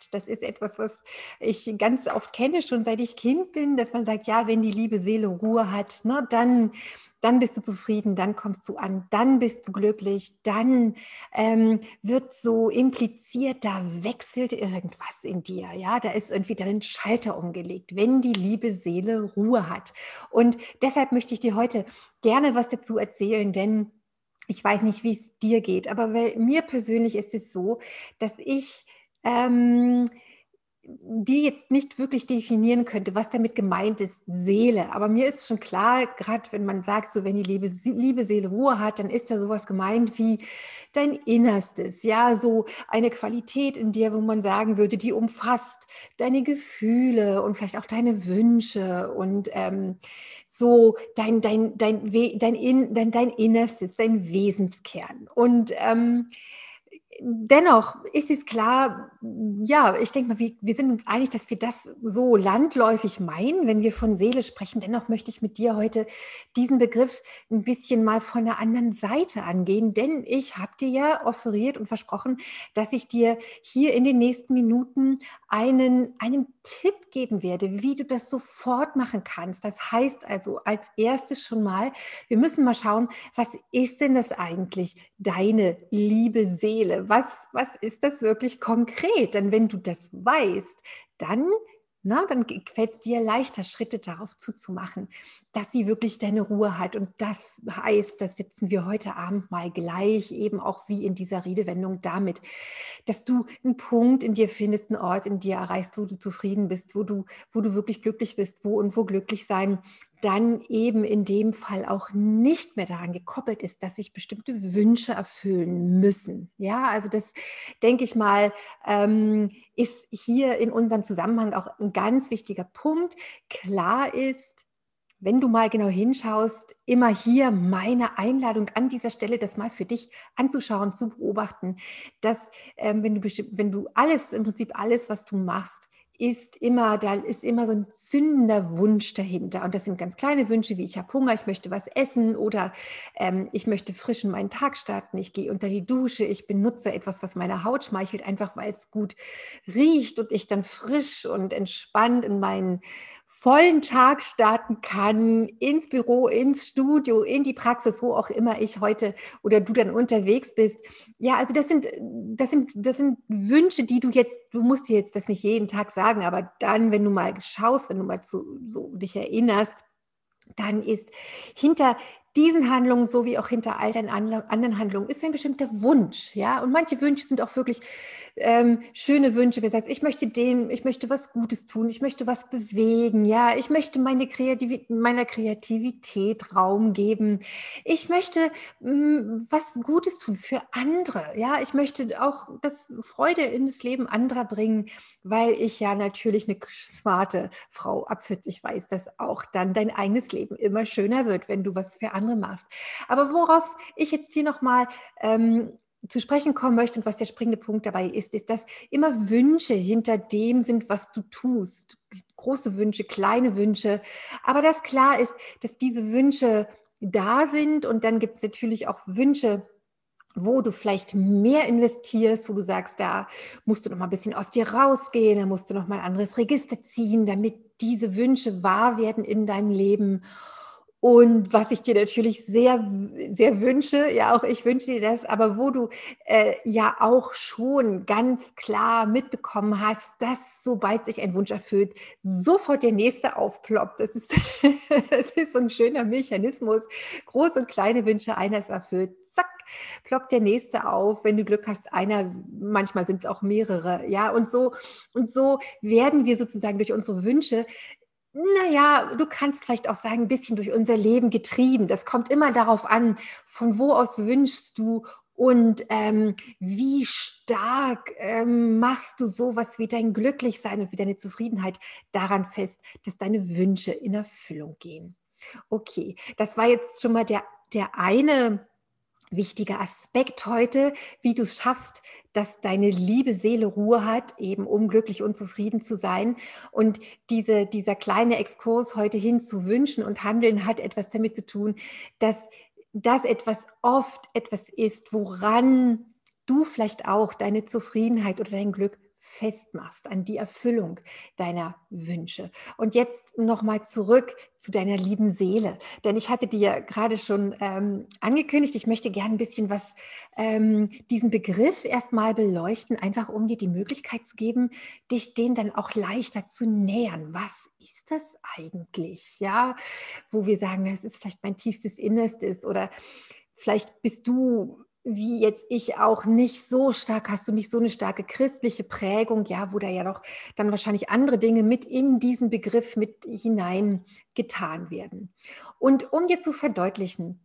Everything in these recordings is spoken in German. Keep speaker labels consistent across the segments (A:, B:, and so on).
A: hat. Das ist etwas, was ich ganz oft kenne, schon seit ich Kind bin, dass man sagt, ja, wenn die liebe Seele Ruhe hat, ne, dann, dann bist du zufrieden, dann kommst du an, dann bist du glücklich, dann ähm, wird so impliziert, da wechselt irgendwas in dir, ja, da ist irgendwie dein Schalter umgelegt, wenn die liebe Seele Ruhe hat. Und deshalb möchte ich dir heute gerne was dazu erzählen, denn ich weiß nicht, wie es dir geht, aber mir persönlich ist es so, dass ich ähm, die jetzt nicht wirklich definieren könnte, was damit gemeint ist, Seele. Aber mir ist schon klar, gerade wenn man sagt, so wenn die liebe, liebe Seele Ruhe hat, dann ist da sowas gemeint wie dein Innerstes, ja, so eine Qualität in dir, wo man sagen würde, die umfasst deine Gefühle und vielleicht auch deine Wünsche und ähm, so dein, dein, dein, dein, dein, dein, dein Innerstes, dein Wesenskern. Und ähm, dennoch ist es klar, ja, ich denke mal, wir, wir, sind uns einig, dass wir das so landläufig meinen, wenn wir von Seele sprechen. Dennoch möchte ich mit dir heute diesen Begriff ein bisschen mal von der anderen Seite angehen, denn ich habe dir ja offeriert und versprochen, dass ich dir hier in den nächsten Minuten einen, einen Tipp geben werde, wie du das sofort machen kannst. Das heißt also als erstes schon mal, wir müssen mal schauen, was ist denn das eigentlich, deine liebe Seele? Was, was ist das wirklich konkret? Denn wenn du das weißt, dann na, dann fällt es dir leichter, Schritte darauf zuzumachen, dass sie wirklich deine Ruhe hat. Und das heißt, das setzen wir heute Abend mal gleich, eben auch wie in dieser Redewendung damit, dass du einen Punkt in dir findest, einen Ort in dir erreichst, wo du zufrieden bist, wo du, wo du wirklich glücklich bist, wo und wo glücklich sein dann eben in dem Fall auch nicht mehr daran gekoppelt ist, dass sich bestimmte Wünsche erfüllen müssen. Ja, also das denke ich mal, ähm, ist hier in unserem Zusammenhang auch ein ganz wichtiger Punkt. Klar ist, wenn du mal genau hinschaust, immer hier meine Einladung an dieser Stelle, das mal für dich anzuschauen, zu beobachten, dass ähm, wenn, du wenn du alles, im Prinzip alles, was du machst, ist immer, da ist immer so ein zündender Wunsch dahinter. Und das sind ganz kleine Wünsche, wie ich habe Hunger, ich möchte was essen oder ähm, ich möchte frisch in meinen Tag starten, ich gehe unter die Dusche, ich benutze etwas, was meine Haut schmeichelt, einfach weil es gut riecht und ich dann frisch und entspannt in meinen vollen Tag starten kann, ins Büro, ins Studio, in die Praxis, wo auch immer ich heute oder du dann unterwegs bist. Ja, also das sind, das sind, das sind Wünsche, die du jetzt, du musst dir jetzt das nicht jeden Tag sagen, aber dann, wenn du mal schaust, wenn du mal zu, so dich erinnerst, dann ist hinter diesen Handlungen sowie auch hinter all deinen anderen Handlungen ist ein bestimmter Wunsch, ja. Und manche Wünsche sind auch wirklich ähm, schöne Wünsche. Wenn du ich möchte den, ich möchte was Gutes tun, ich möchte was bewegen, ja. Ich möchte meine Kreativ meiner Kreativität Raum geben. Ich möchte mh, mm, was Gutes tun für andere, ja. Ich möchte auch das Freude in das Leben anderer bringen, weil ich ja natürlich eine smarte Frau ab 40 weiß, dass auch dann dein eigenes Leben immer schöner wird, wenn du was für andere andere machst. Aber worauf ich jetzt hier nochmal ähm, zu sprechen kommen möchte und was der springende Punkt dabei ist, ist, dass immer Wünsche hinter dem sind, was du tust. Große Wünsche, kleine Wünsche. Aber das klar ist, dass diese Wünsche da sind und dann gibt es natürlich auch Wünsche, wo du vielleicht mehr investierst, wo du sagst, da musst du noch mal ein bisschen aus dir rausgehen, da musst du noch mal ein anderes Register ziehen, damit diese Wünsche wahr werden in deinem Leben. Und was ich dir natürlich sehr, sehr wünsche, ja, auch ich wünsche dir das, aber wo du äh, ja auch schon ganz klar mitbekommen hast, dass sobald sich ein Wunsch erfüllt, sofort der nächste aufploppt. Das ist, das ist so ein schöner Mechanismus. Große und kleine Wünsche, einer ist erfüllt, zack, ploppt der nächste auf. Wenn du Glück hast, einer, manchmal sind es auch mehrere, ja, und so, und so werden wir sozusagen durch unsere Wünsche naja, du kannst vielleicht auch sagen, ein bisschen durch unser Leben getrieben. Das kommt immer darauf an, von wo aus wünschst du Und ähm, wie stark ähm, machst du sowas wie dein Glücklichsein und wie deine Zufriedenheit daran fest, dass deine Wünsche in Erfüllung gehen? Okay, das war jetzt schon mal der, der eine wichtige Aspekt heute, wie du es schaffst, dass deine liebe Seele Ruhe hat, eben um glücklich und zufrieden zu sein. Und diese, dieser kleine Exkurs heute hin zu Wünschen und Handeln hat etwas damit zu tun, dass das etwas oft etwas ist, woran du vielleicht auch deine Zufriedenheit oder dein Glück festmachst, an die Erfüllung deiner Wünsche. Und jetzt nochmal zurück zu deiner lieben Seele. Denn ich hatte dir gerade schon ähm, angekündigt, ich möchte gerne ein bisschen was, ähm, diesen Begriff erstmal beleuchten, einfach um dir die Möglichkeit zu geben, dich den dann auch leichter zu nähern. Was ist das eigentlich? Ja, wo wir sagen, es ist vielleicht mein tiefstes Innerstes oder vielleicht bist du wie jetzt ich auch nicht so stark, hast du nicht so eine starke christliche Prägung, ja, wo da ja noch dann wahrscheinlich andere Dinge mit in diesen Begriff mit hineingetan werden. Und um dir zu verdeutlichen,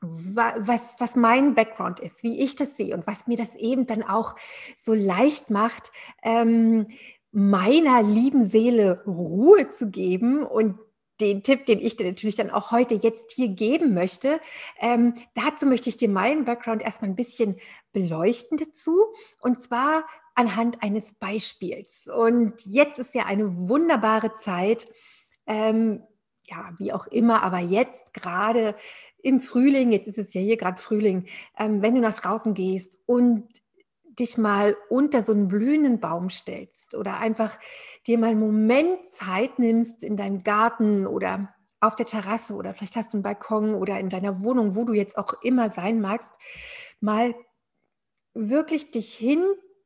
A: was, was mein Background ist, wie ich das sehe und was mir das eben dann auch so leicht macht, ähm, meiner lieben Seele Ruhe zu geben und den Tipp, den ich dir natürlich dann auch heute jetzt hier geben möchte. Ähm, dazu möchte ich dir meinen Background erstmal ein bisschen beleuchten dazu. Und zwar anhand eines Beispiels. Und jetzt ist ja eine wunderbare Zeit, ähm, ja, wie auch immer, aber jetzt gerade im Frühling, jetzt ist es ja hier gerade Frühling, ähm, wenn du nach draußen gehst und dich mal unter so einen blühenden Baum stellst oder einfach dir mal einen Moment Zeit nimmst in deinem Garten oder auf der Terrasse oder vielleicht hast du einen Balkon oder in deiner Wohnung, wo du jetzt auch immer sein magst, mal wirklich dich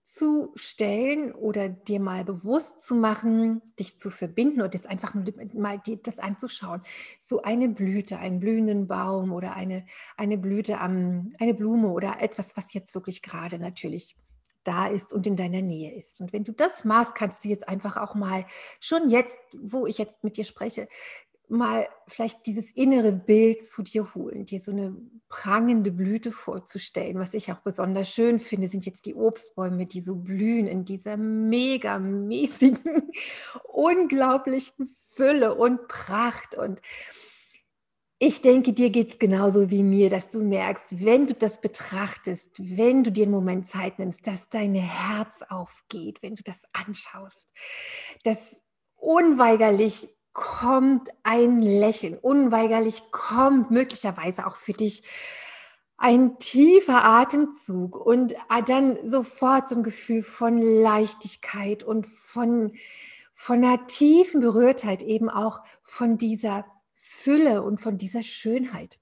A: hinzustellen oder dir mal bewusst zu machen, dich zu verbinden und das einfach mal dir das anzuschauen. So eine Blüte, einen blühenden Baum oder eine, eine Blüte am, eine Blume oder etwas, was jetzt wirklich gerade natürlich da ist und in deiner Nähe ist. Und wenn du das machst, kannst du jetzt einfach auch mal schon jetzt, wo ich jetzt mit dir spreche, mal vielleicht dieses innere Bild zu dir holen, dir so eine prangende Blüte vorzustellen. Was ich auch besonders schön finde, sind jetzt die Obstbäume, die so blühen in dieser megamäßigen, unglaublichen Fülle und Pracht und ich denke, dir geht es genauso wie mir, dass du merkst, wenn du das betrachtest, wenn du dir einen Moment Zeit nimmst, dass dein Herz aufgeht, wenn du das anschaust, dass unweigerlich kommt ein Lächeln, unweigerlich kommt möglicherweise auch für dich ein tiefer Atemzug und dann sofort so ein Gefühl von Leichtigkeit und von, von einer tiefen Berührtheit, eben auch von dieser Fülle und von dieser Schönheit.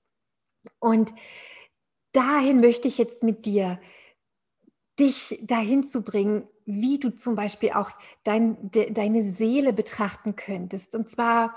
A: Und dahin möchte ich jetzt mit dir dich dahin zu bringen, wie du zum Beispiel auch dein, de, deine Seele betrachten könntest. Und zwar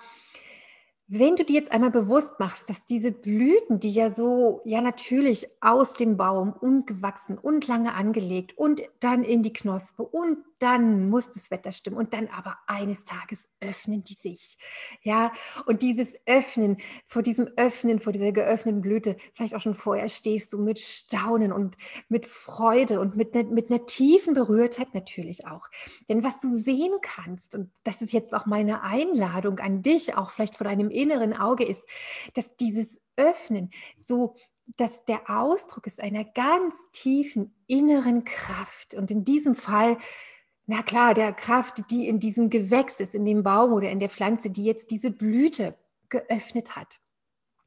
A: wenn du dir jetzt einmal bewusst machst, dass diese Blüten, die ja so, ja natürlich aus dem Baum ungewachsen und lange angelegt und dann in die Knospe und dann muss das Wetter stimmen und dann aber eines Tages öffnen die sich. Ja, und dieses Öffnen, vor diesem Öffnen, vor dieser geöffneten Blüte, vielleicht auch schon vorher stehst du mit Staunen und mit Freude und mit, mit einer tiefen Berührtheit natürlich auch. Denn was du sehen kannst, und das ist jetzt auch meine Einladung an dich, auch vielleicht vor deinem inneren Auge ist, dass dieses Öffnen so dass der Ausdruck ist einer ganz tiefen inneren Kraft. Und in diesem Fall, na klar, der Kraft, die in diesem Gewächs ist, in dem Baum oder in der Pflanze, die jetzt diese Blüte geöffnet hat.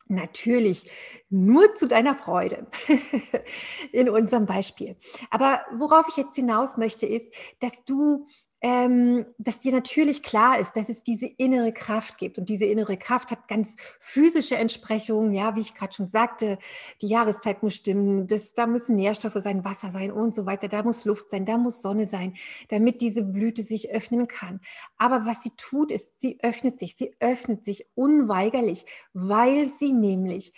A: Natürlich nur zu deiner Freude in unserem Beispiel. Aber worauf ich jetzt hinaus möchte, ist, dass du ähm, dass dir natürlich klar ist, dass es diese innere Kraft gibt. Und diese innere Kraft hat ganz physische Entsprechungen, ja, wie ich gerade schon sagte, die Jahreszeit muss stimmen, das, da müssen Nährstoffe sein, Wasser sein und so weiter, da muss Luft sein, da muss Sonne sein, damit diese Blüte sich öffnen kann. Aber was sie tut, ist, sie öffnet sich, sie öffnet sich unweigerlich, weil sie nämlich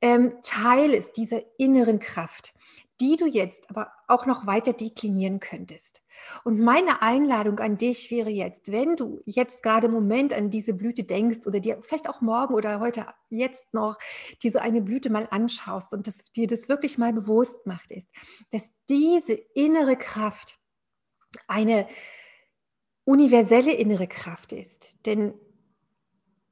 A: ähm, Teil ist dieser inneren Kraft, die du jetzt aber auch noch weiter deklinieren könntest. Und meine Einladung an dich wäre jetzt, wenn du jetzt gerade im Moment an diese Blüte denkst oder dir vielleicht auch morgen oder heute jetzt noch diese eine Blüte mal anschaust und dass dir das wirklich mal bewusst macht, ist, dass diese innere Kraft eine universelle innere Kraft ist. Denn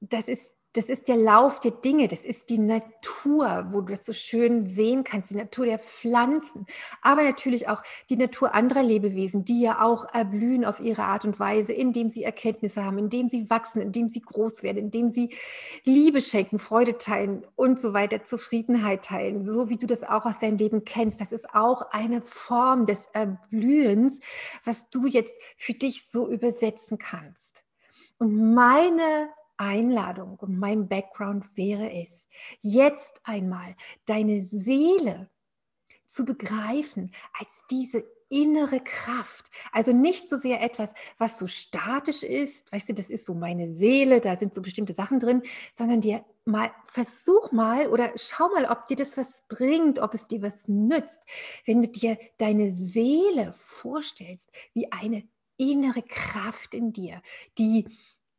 A: das ist das ist der Lauf der Dinge, das ist die Natur, wo du das so schön sehen kannst, die Natur der Pflanzen, aber natürlich auch die Natur anderer Lebewesen, die ja auch erblühen auf ihre Art und Weise, indem sie Erkenntnisse haben, indem sie wachsen, indem sie groß werden, indem sie Liebe schenken, Freude teilen und so weiter, Zufriedenheit teilen, so wie du das auch aus deinem Leben kennst. Das ist auch eine Form des Erblühens, was du jetzt für dich so übersetzen kannst. Und meine Einladung und mein Background wäre es, jetzt einmal deine Seele zu begreifen als diese innere Kraft. Also nicht so sehr etwas, was so statisch ist, weißt du, das ist so meine Seele, da sind so bestimmte Sachen drin, sondern dir mal, versuch mal oder schau mal, ob dir das was bringt, ob es dir was nützt, wenn du dir deine Seele vorstellst wie eine innere Kraft in dir, die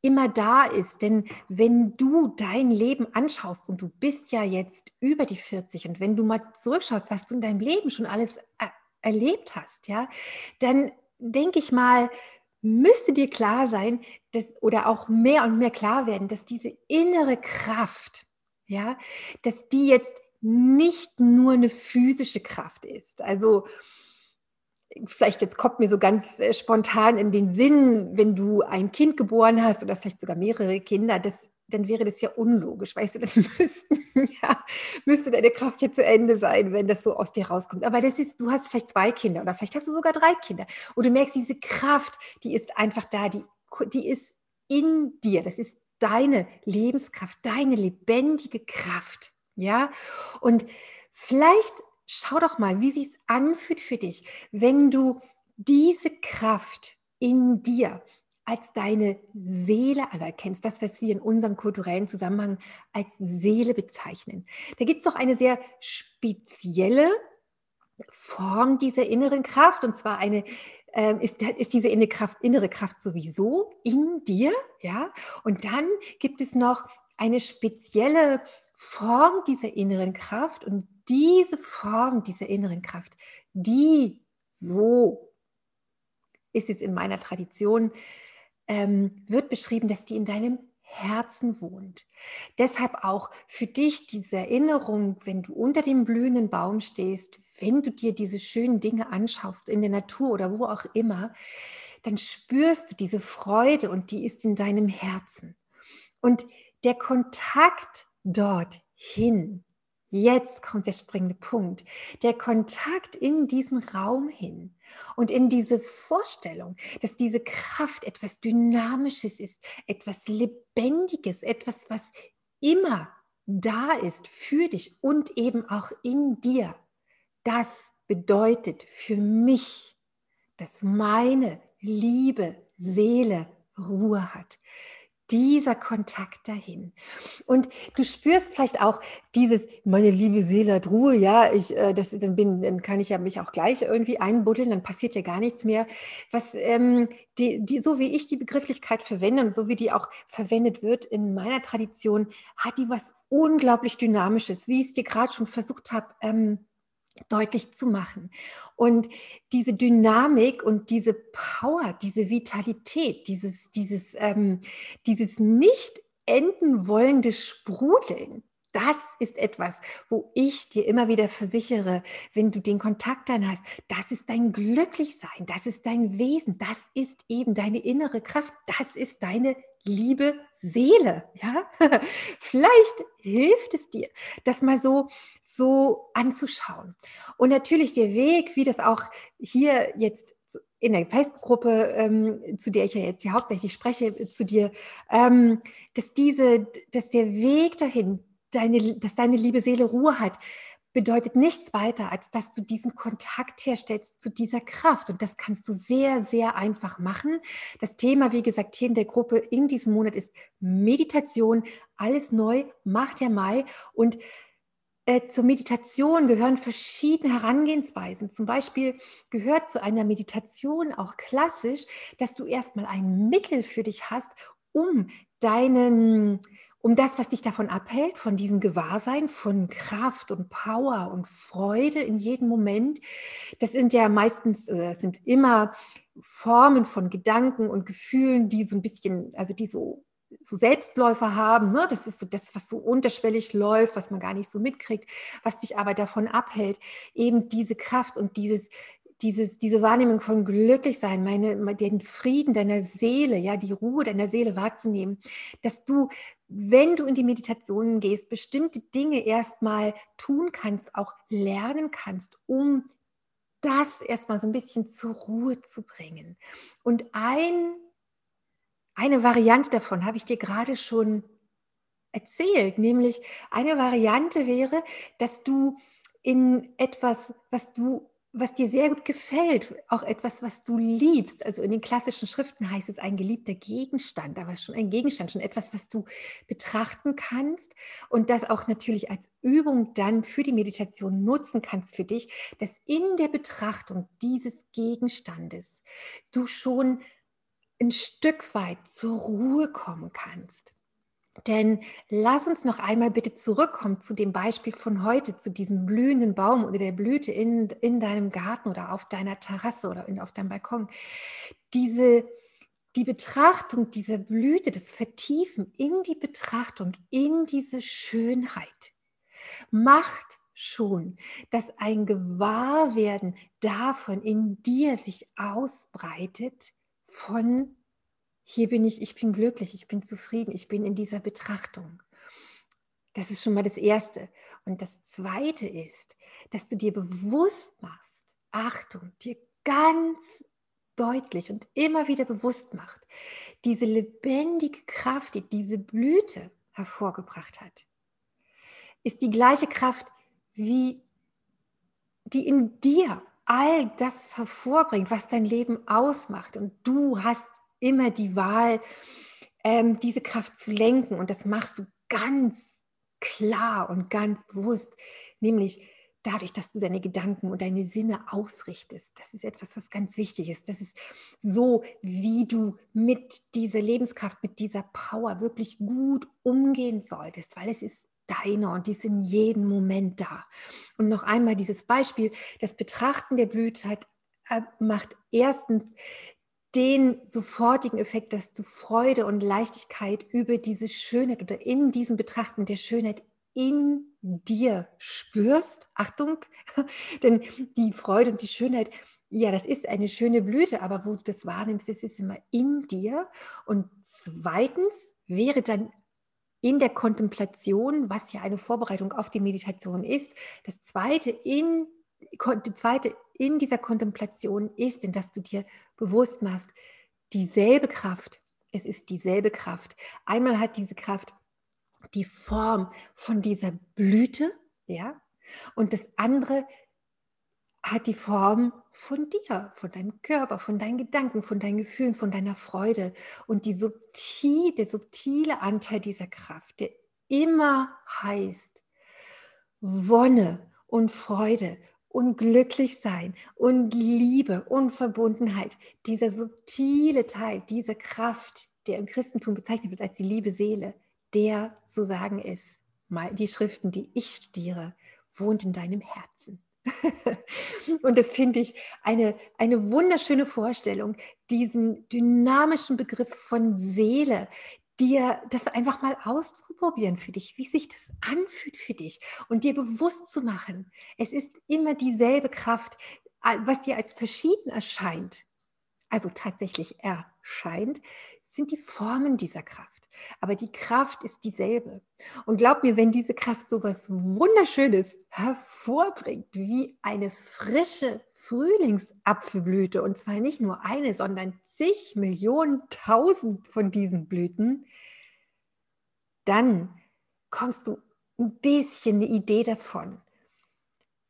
A: immer da ist. Denn wenn du dein Leben anschaust und du bist ja jetzt über die 40 und wenn du mal zurückschaust, was du in deinem Leben schon alles er erlebt hast, ja, dann denke ich mal, müsste dir klar sein, dass, oder auch mehr und mehr klar werden, dass diese innere Kraft, ja, dass die jetzt nicht nur eine physische Kraft ist. Also vielleicht jetzt kommt mir so ganz äh, spontan in den Sinn, wenn du ein Kind geboren hast oder vielleicht sogar mehrere Kinder, das, dann wäre das ja unlogisch, weißt du, dann müssten, ja, müsste deine Kraft ja zu Ende sein, wenn das so aus dir rauskommt. Aber das ist, du hast vielleicht zwei Kinder oder vielleicht hast du sogar drei Kinder und du merkst, diese Kraft, die ist einfach da, die, die ist in dir, das ist deine Lebenskraft, deine lebendige Kraft, ja, und vielleicht schau doch mal, wie sich anfühlt für dich, wenn du diese Kraft in dir als deine Seele anerkennst, das, was wir in unserem kulturellen Zusammenhang als Seele bezeichnen. Da gibt es doch eine sehr spezielle Form dieser inneren Kraft, und zwar eine ähm, ist, ist diese innere Kraft, innere Kraft sowieso in dir, ja. Und dann gibt es noch eine spezielle Form dieser inneren Kraft und diese Form dieser inneren Kraft, die so ist es in meiner Tradition, ähm, wird beschrieben, dass die in deinem Herzen wohnt. Deshalb auch für dich diese Erinnerung, wenn du unter dem blühenden Baum stehst, wenn du dir diese schönen Dinge anschaust in der Natur oder wo auch immer, dann spürst du diese Freude und die ist in deinem Herzen. Und der Kontakt dorthin, Jetzt kommt der springende Punkt. Der Kontakt in diesen Raum hin und in diese Vorstellung, dass diese Kraft etwas Dynamisches ist, etwas Lebendiges, etwas, was immer da ist für dich und eben auch in dir. Das bedeutet für mich, dass meine liebe Seele Ruhe hat dieser Kontakt dahin. Und du spürst vielleicht auch dieses, meine liebe Seele hat Ruhe, ja, ich, äh, das, dann, bin, dann kann ich ja mich auch gleich irgendwie einbuddeln, dann passiert ja gar nichts mehr. Was, ähm, die, die, so wie ich die Begrifflichkeit verwende und so wie die auch verwendet wird in meiner Tradition, hat die was unglaublich Dynamisches, wie ich es dir gerade schon versucht habe, ähm, deutlich zu machen. Und diese Dynamik und diese Power, diese Vitalität, dieses, dieses, ähm, dieses nicht enden wollende Sprudeln, das ist etwas, wo ich dir immer wieder versichere, wenn du den Kontakt dann hast, das ist dein Glücklichsein, das ist dein Wesen, das ist eben deine innere Kraft, das ist deine liebe Seele. Ja? Vielleicht hilft es dir, das mal so so anzuschauen. Und natürlich der Weg, wie das auch hier jetzt in der Facebook-Gruppe, ähm, zu der ich ja jetzt hier hauptsächlich spreche, äh, zu dir, ähm, dass diese, dass der Weg dahin, deine, dass deine liebe Seele Ruhe hat, bedeutet nichts weiter, als dass du diesen Kontakt herstellst zu dieser Kraft. Und das kannst du sehr, sehr einfach machen. Das Thema, wie gesagt, hier in der Gruppe in diesem Monat ist Meditation. Alles neu, macht der Mai. Und äh, zur Meditation gehören verschiedene Herangehensweisen. Zum Beispiel gehört zu einer Meditation auch klassisch, dass du erstmal ein Mittel für dich hast, um deinen, um das, was dich davon abhält, von diesem Gewahrsein, von Kraft und Power und Freude in jedem Moment. Das sind ja meistens, äh, das sind immer Formen von Gedanken und Gefühlen, die so ein bisschen, also die so so Selbstläufer haben. Ne? Das ist so das, was so unterschwellig läuft, was man gar nicht so mitkriegt, was dich aber davon abhält, eben diese Kraft und dieses, dieses, diese Wahrnehmung von Glücklichsein, meine, den Frieden deiner Seele, ja, die Ruhe deiner Seele wahrzunehmen, dass du, wenn du in die Meditationen gehst, bestimmte Dinge erstmal tun kannst, auch lernen kannst, um das erstmal so ein bisschen zur Ruhe zu bringen. Und ein eine Variante davon habe ich dir gerade schon erzählt, nämlich eine Variante wäre, dass du in etwas, was du was dir sehr gut gefällt, auch etwas, was du liebst. Also in den klassischen Schriften heißt es ein geliebter Gegenstand, aber schon ein Gegenstand, schon etwas, was du betrachten kannst und das auch natürlich als Übung dann für die Meditation nutzen kannst für dich, dass in der Betrachtung dieses Gegenstandes du schon ein Stück weit zur Ruhe kommen kannst. Denn lass uns noch einmal bitte zurückkommen zu dem Beispiel von heute, zu diesem blühenden Baum oder der Blüte in, in deinem Garten oder auf deiner Terrasse oder in, auf deinem Balkon. Diese, die Betrachtung dieser Blüte, das Vertiefen in die Betrachtung, in diese Schönheit, macht schon, dass ein Gewahrwerden davon in dir sich ausbreitet, von hier bin ich, ich bin glücklich, ich bin zufrieden, ich bin in dieser Betrachtung. Das ist schon mal das Erste. Und das Zweite ist, dass du dir bewusst machst, Achtung, dir ganz deutlich und immer wieder bewusst macht, diese lebendige Kraft, die diese Blüte hervorgebracht hat, ist die gleiche Kraft, wie die in dir all das hervorbringt, was dein Leben ausmacht. Und du hast immer die Wahl, ähm, diese Kraft zu lenken. Und das machst du ganz klar und ganz bewusst, nämlich dadurch, dass du deine Gedanken und deine Sinne ausrichtest. Das ist etwas, was ganz wichtig ist. Das ist so, wie du mit dieser Lebenskraft, mit dieser Power wirklich gut umgehen solltest, weil es ist deine und die ist in jedem Moment da. Und noch einmal dieses Beispiel, das Betrachten der Blütheit äh, macht erstens den sofortigen Effekt, dass du Freude und Leichtigkeit über diese Schönheit oder in diesem Betrachten der Schönheit in dir spürst. Achtung, denn die Freude und die Schönheit, ja, das ist eine schöne Blüte, aber wo du das wahrnimmst, das ist immer in dir. Und zweitens wäre dann in der Kontemplation, was ja eine Vorbereitung auf die Meditation ist. Das zweite in, die zweite in dieser Kontemplation ist, in dass du dir bewusst machst, dieselbe Kraft, es ist dieselbe Kraft. Einmal hat diese Kraft die Form von dieser Blüte, ja, und das andere hat die Form von dir, von deinem Körper, von deinen Gedanken, von deinen Gefühlen, von deiner Freude. Und die subtil, der subtile Anteil dieser Kraft, der immer heißt Wonne und Freude und glücklich sein und Liebe und Verbundenheit, dieser subtile Teil, diese Kraft, der im Christentum bezeichnet wird als die liebe Seele, der, so sagen es mal die Schriften, die ich studiere, wohnt in deinem Herzen. Und das finde ich eine, eine wunderschöne Vorstellung, diesen dynamischen Begriff von Seele, dir das einfach mal auszuprobieren für dich, wie sich das anfühlt für dich und dir bewusst zu machen, es ist immer dieselbe Kraft, was dir als verschieden erscheint, also tatsächlich erscheint, sind die Formen dieser Kraft. Aber die Kraft ist dieselbe. Und glaub mir, wenn diese Kraft so was Wunderschönes hervorbringt, wie eine frische Frühlingsapfelblüte, und zwar nicht nur eine, sondern zig Millionen, tausend von diesen Blüten, dann kommst du ein bisschen eine Idee davon,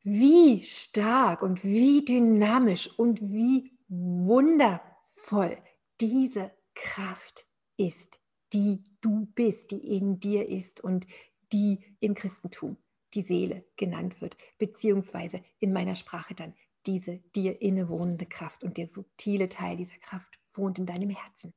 A: wie stark und wie dynamisch und wie wundervoll diese Kraft ist die du bist, die in dir ist und die im Christentum die Seele genannt wird, beziehungsweise in meiner Sprache dann diese dir innewohnende Kraft und der subtile Teil dieser Kraft wohnt in deinem Herzen.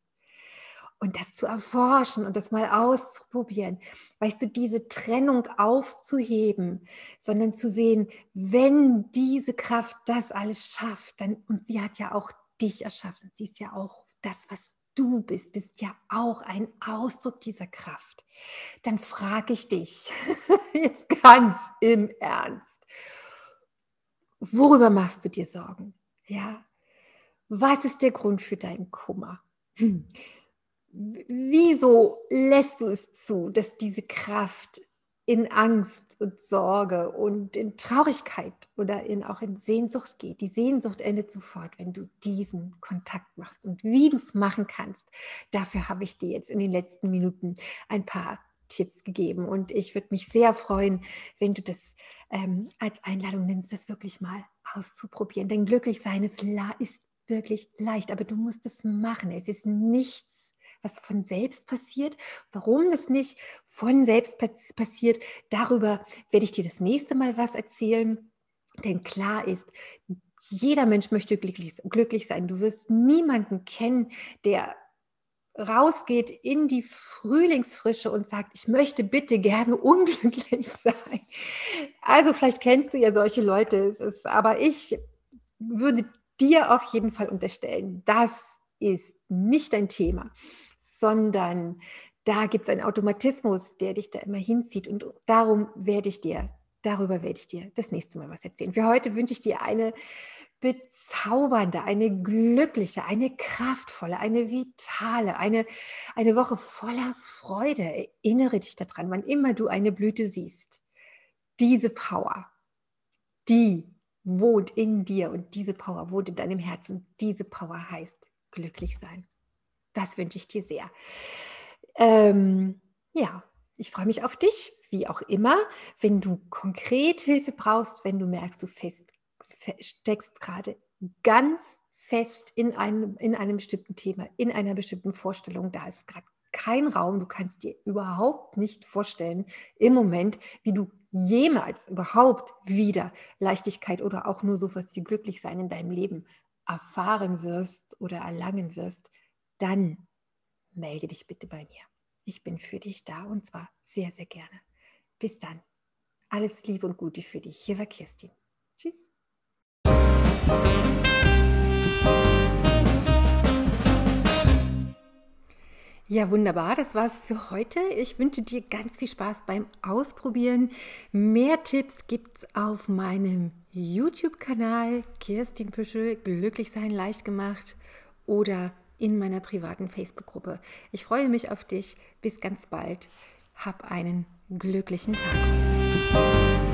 A: Und das zu erforschen und das mal auszuprobieren, weißt du, diese Trennung aufzuheben, sondern zu sehen, wenn diese Kraft das alles schafft, dann, und sie hat ja auch dich erschaffen, sie ist ja auch das, was du bist, bist ja auch ein Ausdruck dieser Kraft. Dann frage ich dich jetzt ganz im Ernst, worüber machst du dir Sorgen? Ja, was ist der Grund für deinen Kummer? Hm wieso lässt du es zu, dass diese Kraft in Angst und Sorge und in Traurigkeit oder in, auch in Sehnsucht geht. Die Sehnsucht endet sofort, wenn du diesen Kontakt machst. Und wie du es machen kannst, dafür habe ich dir jetzt in den letzten Minuten ein paar Tipps gegeben. Und ich würde mich sehr freuen, wenn du das ähm, als Einladung nimmst, das wirklich mal auszuprobieren. Denn glücklich sein ist, ist wirklich leicht, aber du musst es machen. Es ist nichts was von selbst passiert. Warum das nicht von selbst passiert, darüber werde ich dir das nächste Mal was erzählen. Denn klar ist, jeder Mensch möchte glücklich, glücklich sein. Du wirst niemanden kennen, der rausgeht in die Frühlingsfrische und sagt, ich möchte bitte gerne unglücklich sein. Also vielleicht kennst du ja solche Leute, ist, aber ich würde dir auf jeden Fall unterstellen, das ist nicht dein Thema sondern da gibt es einen Automatismus, der dich da immer hinzieht. Und darum werde ich dir, darüber werde ich dir das nächste Mal was erzählen. Für heute wünsche ich dir eine bezaubernde, eine glückliche, eine kraftvolle, eine vitale, eine, eine Woche voller Freude. Erinnere dich daran, wann immer du eine Blüte siehst. Diese Power, die wohnt in dir und diese Power wohnt in deinem Herzen. Diese Power heißt glücklich sein. Das wünsche ich dir sehr. Ähm, ja, ich freue mich auf dich, wie auch immer. Wenn du konkret Hilfe brauchst, wenn du merkst, du fest, steckst gerade ganz fest in einem, in einem bestimmten Thema, in einer bestimmten Vorstellung, da ist gerade kein Raum, du kannst dir überhaupt nicht vorstellen im Moment, wie du jemals überhaupt wieder Leichtigkeit oder auch nur sowas wie glücklich sein in deinem Leben erfahren wirst oder erlangen wirst, dann melde dich bitte bei mir. Ich bin für dich da und zwar sehr, sehr gerne. Bis dann. Alles Liebe und Gute für dich. Hier war Kirstin. Tschüss. Ja, wunderbar. Das war's für heute. Ich wünsche dir ganz viel Spaß beim Ausprobieren. Mehr Tipps gibt's auf meinem YouTube-Kanal Kirstin Püschel. Glücklich sein leicht gemacht oder in meiner privaten Facebook-Gruppe. Ich freue mich auf dich. Bis ganz bald. Hab einen glücklichen Tag.